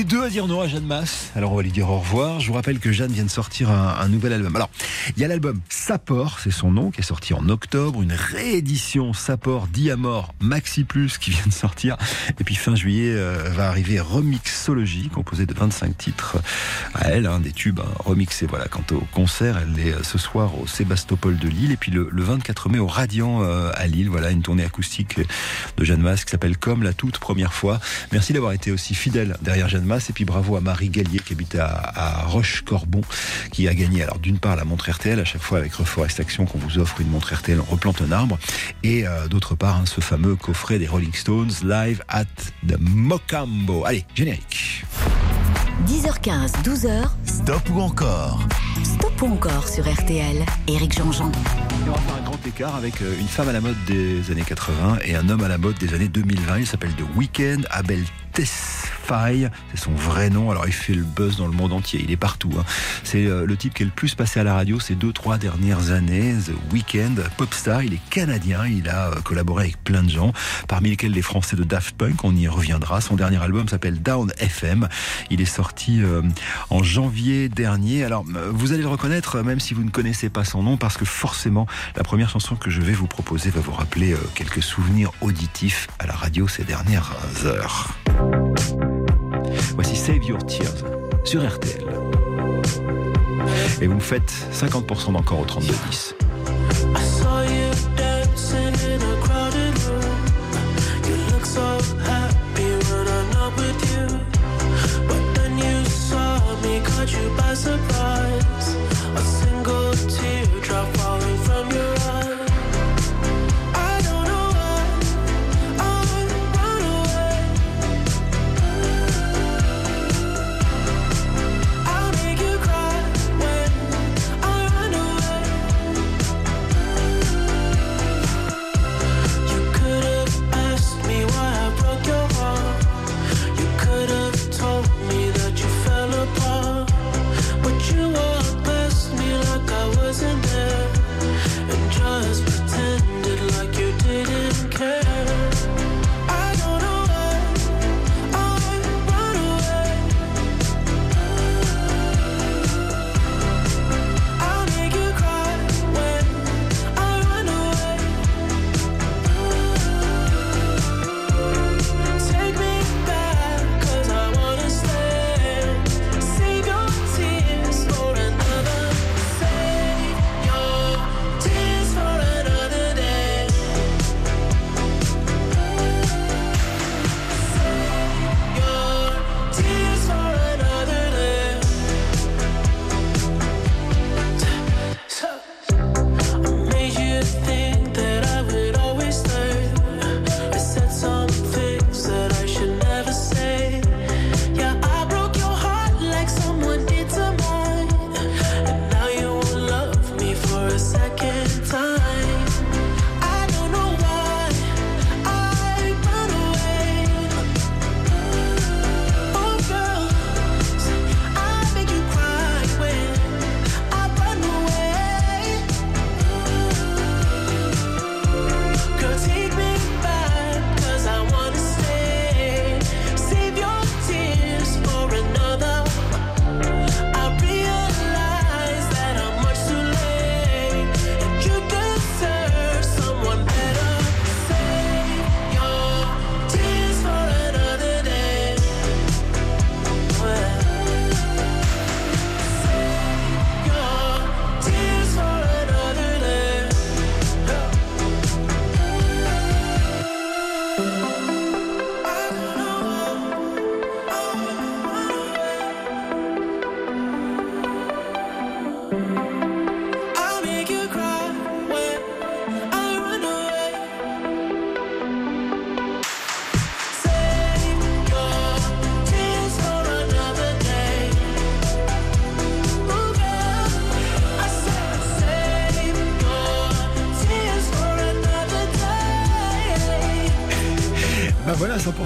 Deux à dire non à Jeanne Masse, alors on va lui dire au revoir. Je vous rappelle que Jeanne vient de sortir un, nouvel album. Alors, il y a l'album Sapor, c'est son nom, qui est sorti en octobre, une réédition Sapor Diamor Maxi Plus qui vient de sortir. Et puis fin juillet euh, va arriver Remixology, composé de 25 titres à elle, hein, des tubes hein, remixés. Voilà, quant au concert, elle est euh, ce soir au Sébastopol de Lille, et puis le, le 24 mai au Radiant euh, à Lille. Voilà, une tournée acoustique de Jeanne Masse qui s'appelle Comme la toute première fois. Merci d'avoir été aussi fidèle derrière Jeanne Masse et puis bravo à Marie Gallier qui habite à, à Roche-Corbon qui a gagné alors d'une part la montre RTL à chaque fois avec Reforest Action qu'on vous offre une montre RTL on replante un arbre et euh, d'autre part hein, ce fameux coffret des Rolling Stones live at the Mocambo. Allez, générique. 10h15, 12h, Stop ou encore? Stop ou encore sur RTL. Éric Jean-Jean. Et on va faire un grand écart avec euh, une femme à la mode des années 80 et un homme à la mode des années 2020. Il s'appelle The Weeknd, Abel Tesfaye, c'est son vrai nom. Alors il fait le buzz dans le monde entier, il est partout. hein. C'est euh, le type qui est le plus passé à la radio ces deux, trois dernières années. The Weeknd, popstar, il est canadien, il a euh, collaboré avec plein de gens, parmi lesquels les Français de Daft Punk, on y reviendra. Son dernier album s'appelle Down FM. Il est sorti en janvier dernier. Alors vous allez le reconnaître, même si vous ne connaissez pas son nom, parce que forcément, la première chanson que je vais vous proposer va vous rappeler euh, quelques souvenirs auditifs à la radio ces dernières heures. Voici Save Your Tears sur RTL. Et vous me faites 50% d'encore au 32-10.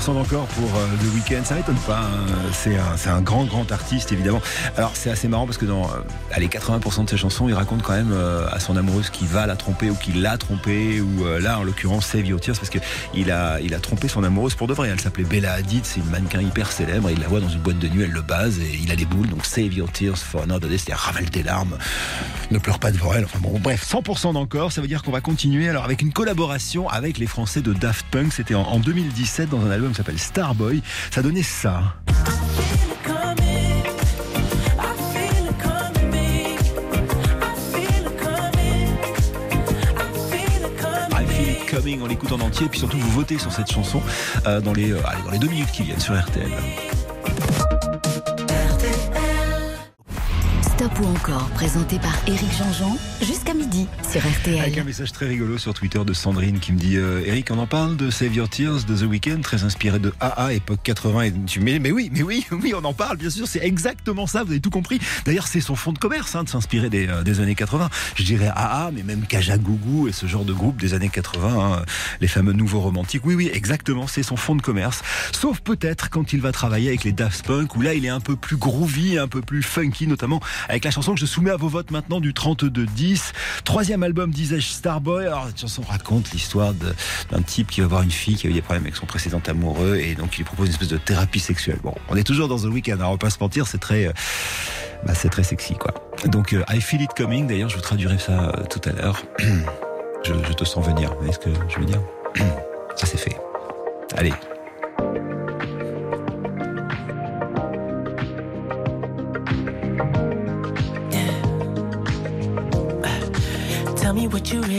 Voilà, 100% d'encore pour euh, The Weeknd. Ça m'étonne pas. hein. C'est un, un grand, grand artiste, évidemment. Alors, c'est assez marrant parce que dans euh, allez, 80% de ses chansons, il raconte quand même euh, à son amoureuse qui va la tromper ou qui l'a trompé. Ou euh, là, en l'occurrence, Save Your Tears parce que il a, il a trompé son amoureuse pour de vrai. Elle s'appelait Bella Hadid. C'est une mannequin hyper célèbre. Il la voit dans une boîte de nuit, elle le base et il a des boules. Donc, Save Your Tears for Another Day, c'est-à-dire ravale tes larmes. Ne pleure pas devant elle. Enfin bon, bref, 100% d'encore. Ça veut dire qu'on va continuer alors avec une collaboration avec les Français de Daft Punk. C'était en, en 2017 dans un album qui s'appelle Starboy. Ça donnait ça. On l'écoute en entier, puis surtout vous votez sur cette chanson euh, dans, les, euh, dans les deux minutes qui viennent sur RTL. Ou encore, présenté par Éric Jean-Jean, jusqu'à midi sur Avec un RTL. message très rigolo sur Twitter de Sandrine qui me dit euh, Eric, on en parle de Save Your Tears de The Weeknd, très inspiré de AA, époque 80. Et tu mais, mais oui, mais oui, oui, on en parle, bien sûr, c'est exactement ça, vous avez tout compris. D'ailleurs, c'est son fond de commerce hein, de s'inspirer des, euh, des années 80. Je dirais AA, mais même Kajagougou et ce genre de groupe des années 80, hein, les fameux nouveaux romantiques. Oui, oui, exactement, c'est son fond de commerce. Sauf peut-être quand il va travailler avec les Daft Punk, où là, il est un peu plus groovy, un peu plus funky, notamment avec la chanson que je soumets à vos votes maintenant du 32-10. Troisième album, disais-je, Starboy. Alors, cette chanson raconte l'histoire d'un type qui va voir une fille qui a eu des problèmes avec son précédent amoureux et donc il lui propose une espèce de thérapie sexuelle. Bon, on est toujours dans The Weeknd, hein, on va pas se mentir, c'est très, euh, bah, c'est très sexy, quoi. Donc, euh, I Feel It Coming, d'ailleurs, je vous traduirai ça euh, tout à l'heure. je, je te sens venir, vous voyez ce que je veux dire? Ça, c'est fait. Allez.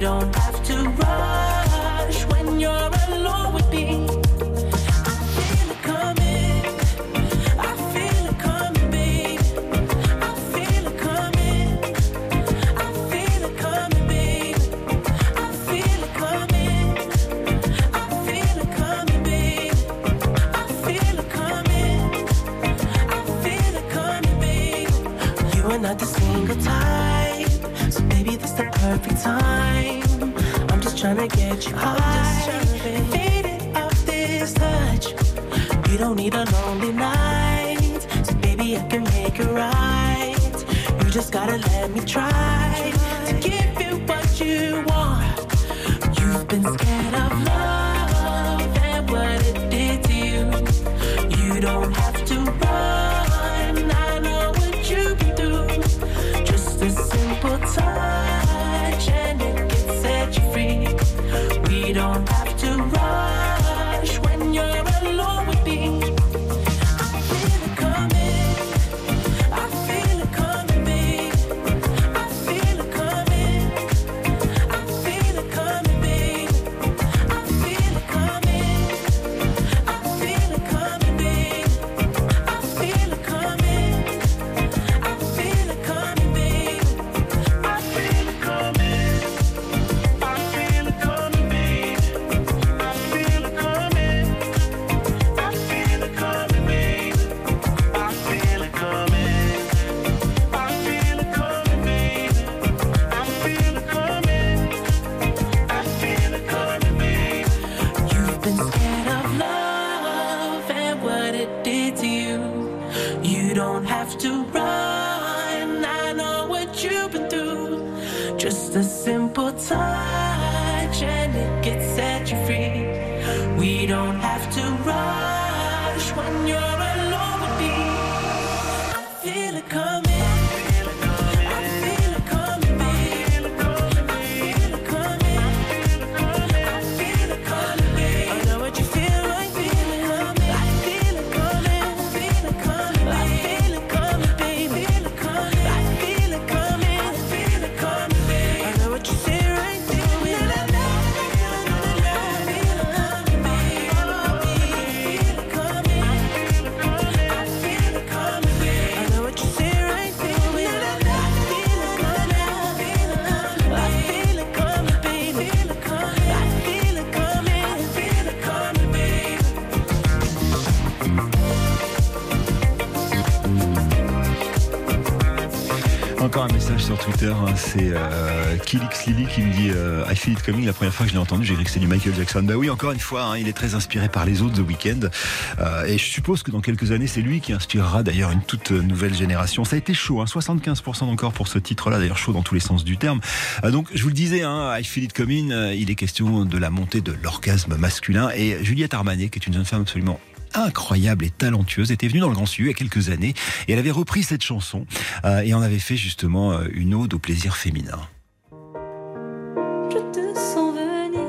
Don't trying to get you high, and faded off this touch. You don't need a lonely night, so baby, I can make it right. You just gotta let me try to give you what you want. You've been scared of c'est euh, Kilix Lily qui me dit euh, I feel it coming. La première fois que je l'ai entendu, j'ai cru que c'était du Michael Jackson. Bah oui, encore une fois, hein, il est très inspiré par les autres The Weeknd. Euh, et je suppose que dans quelques années, c'est lui qui inspirera d'ailleurs une toute nouvelle génération. Ça a été chaud, hein, 75% encore pour ce titre-là, d'ailleurs chaud dans tous les sens du terme. Donc je vous le disais, hein, I feel it coming, il est question de la montée de l'orgasme masculin. Et Juliette Armanet, qui est une jeune femme absolument incroyable et talentueuse, était venue dans le Grand Sud il y a quelques années et elle avait repris cette chanson euh, et en avait fait justement euh, une ode au plaisir féminin. Je te sens venir.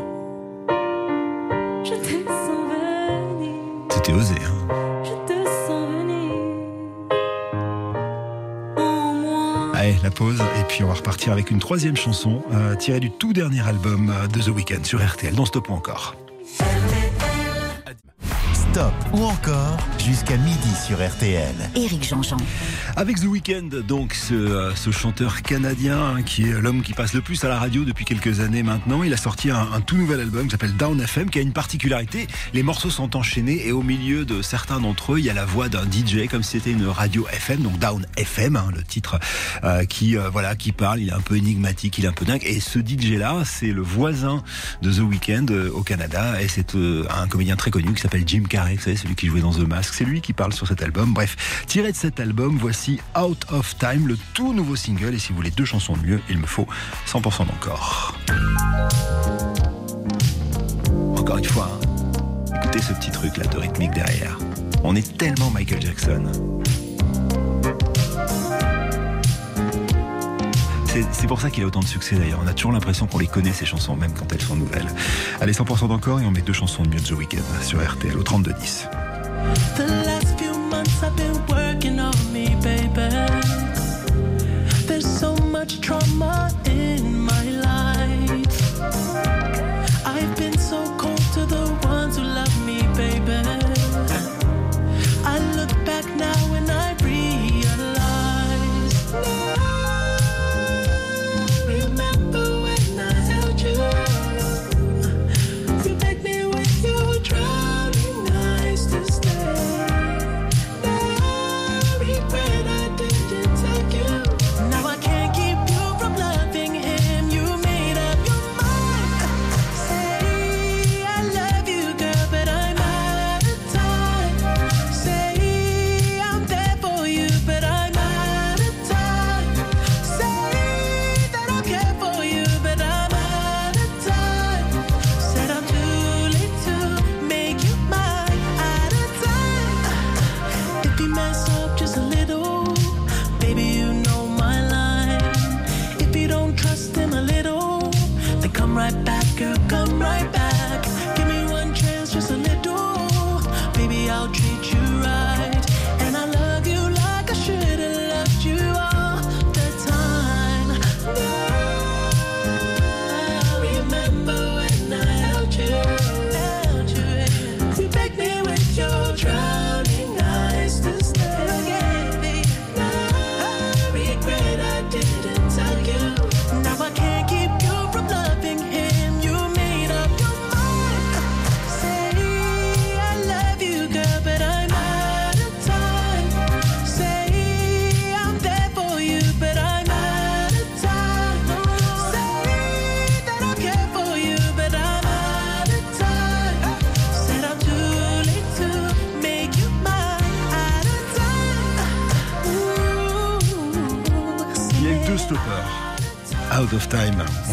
Je te sens venir. C'était osé, hein Je te sens venir. En moi. Allez, la pause et puis on va repartir avec une troisième chanson euh, tirée du tout dernier album de The Weeknd sur RTL, dans Stop encore. Ou encore jusqu'à midi sur RTL. Éric Jean-Jean. Avec The Weeknd, donc ce, euh, ce chanteur canadien hein, qui est l'homme qui passe le plus à la radio depuis quelques années maintenant. Il a sorti un, tout nouvel album qui s'appelle Down FM, qui a une particularité. Les morceaux sont enchaînés et au milieu de certains d'entre eux, il y a la voix d'un DJ comme si c'était une radio FM, donc Down FM, hein, le titre euh, qui euh, voilà qui parle. Il est un peu énigmatique, il est un peu dingue. Et ce DJ là, c'est le voisin de The Weeknd euh, au Canada et c'est un comédien très connu qui s'appelle Jim Carrey, vous savez, celui qui jouait dans The Mask. C'est lui qui parle sur cet album. Bref, tiré de cet album, voici Out of Time, le tout nouveau single. Et si vous voulez deux chansons de mieux, il me faut 100% d'encore. Encore une fois, hein, écoutez ce petit truc là de rythmique derrière. On est tellement Michael Jackson. C'est- pour ça qu'il a autant de succès d'ailleurs. On a toujours l'impression qu'on les connaît ces chansons, même quand elles sont nouvelles. Allez, 100% d'encore et on met deux chansons de mieux de The Weeknd sur RTL au 32-10.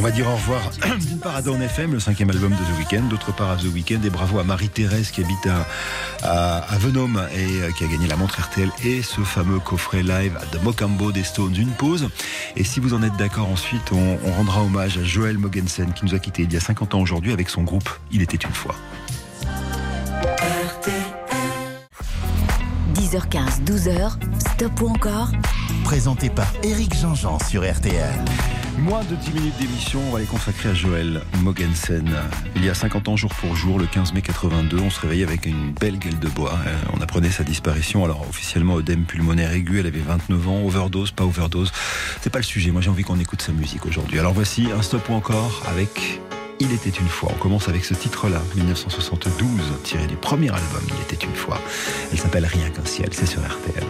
On va dire au revoir d'une part à Dawn FM, le cinquième album de The Weeknd, d'autre part à The Weeknd et bravo à Marie-Thérèse qui habite à, à, à Venom et euh, qui a gagné la montre RTL et ce fameux coffret live à The Mocambo des Stones. Une pause et si vous en êtes d'accord ensuite, on, on rendra hommage à Joël Mogensen qui nous a quittés il y a 50 ans aujourd'hui avec son groupe Il était une fois. 10h15, 12h, stop ou encore? Présenté par Eric Jean-Jean sur RTL. Moins de 10 minutes d'émission, on va les consacrer à Joël Mogensen. Il y a 50 ans, jour pour jour, le 15 mai 82, on se réveillait avec une belle gueule de bois. Euh, On apprenait sa disparition. Alors, officiellement, œdème pulmonaire aigu, elle avait 29 ans. Overdose, pas overdose. C'est pas le sujet. Moi, j'ai envie qu'on écoute sa musique aujourd'hui. Alors, voici un stop ou encore avec Il était une fois. On commence avec ce titre-là, 1972, tiré du premier album Il était une fois. Elle s'appelle Rien qu'un ciel, c'est sur RTL.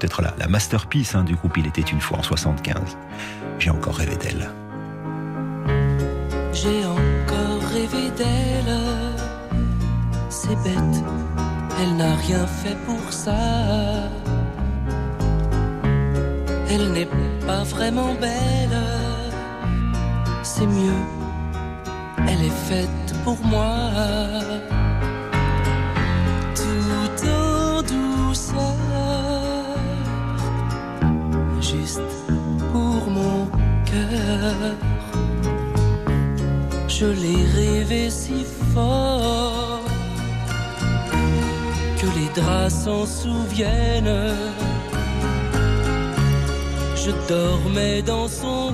Peut-être la, masterpiece hein, du groupe Il était une fois en 75. J'ai encore rêvé d'elle. J'ai encore rêvé d'elle. C'est bête, elle n'a rien fait pour ça. Elle n'est pas vraiment belle. C'est mieux, elle est faite pour moi. Je l'ai rêvé si fort que les draps s'en souviennent. Je dormais dans son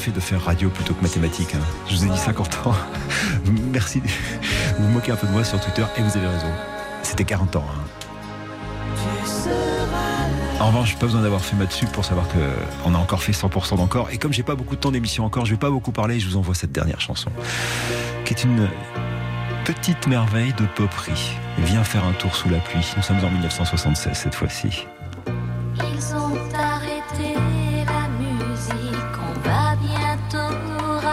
fait de faire radio plutôt que mathématiques. hein. Je vous ai dit 50 ans. Merci. Vous moquez un peu de moi sur Twitter et vous avez raison. C'était 40 ans. hein. En revanche, pas besoin d'avoir fait maths sup pour savoir que on a encore fait 100% d'encore. Et comme j'ai pas beaucoup de temps d'émission encore, je vais pas beaucoup parler. Je vous envoie cette dernière chanson, qui est une petite merveille de poperie. Viens faire un tour sous la pluie. Nous sommes en 1976 cette fois-ci. Ils ont arrêté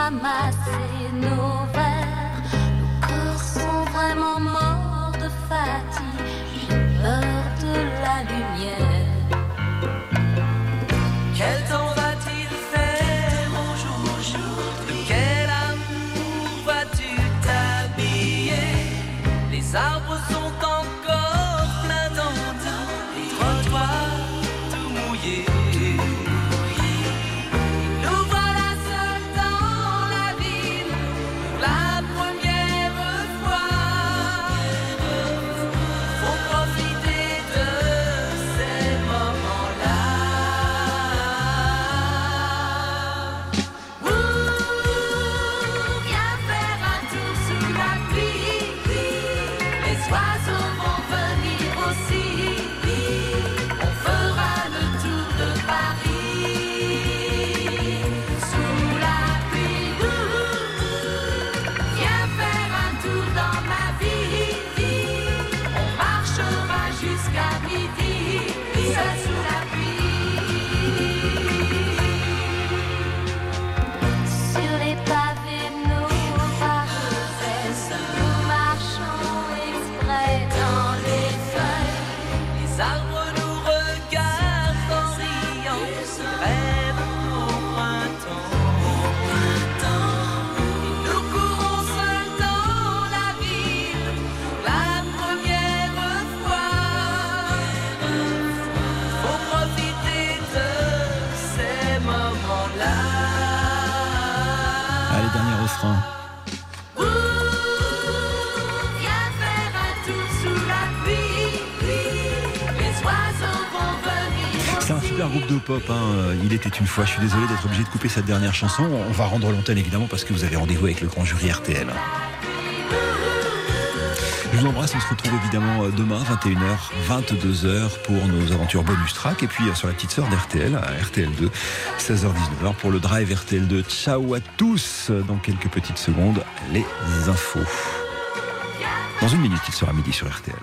ramasser nos verres. Nos corps sont vraiment morts de fatigue, j'ai peur de la lumière. Un groupe de pop. hein. Il était une fois. Je suis désolé d'être obligé de couper cette dernière chanson. On va rendre l'antenne évidemment parce que vous avez rendez-vous avec le grand jury RTL. Je vous embrasse. On se retrouve évidemment euh, demain 21h, 22h pour nos aventures bonus track et puis euh, sur la petite sœur d'RTL, à RTL2, 16h-19h pour le drive RTL2. Ciao à tous. Dans quelques petites secondes, les infos. Dans une minute, il sera midi sur RTL.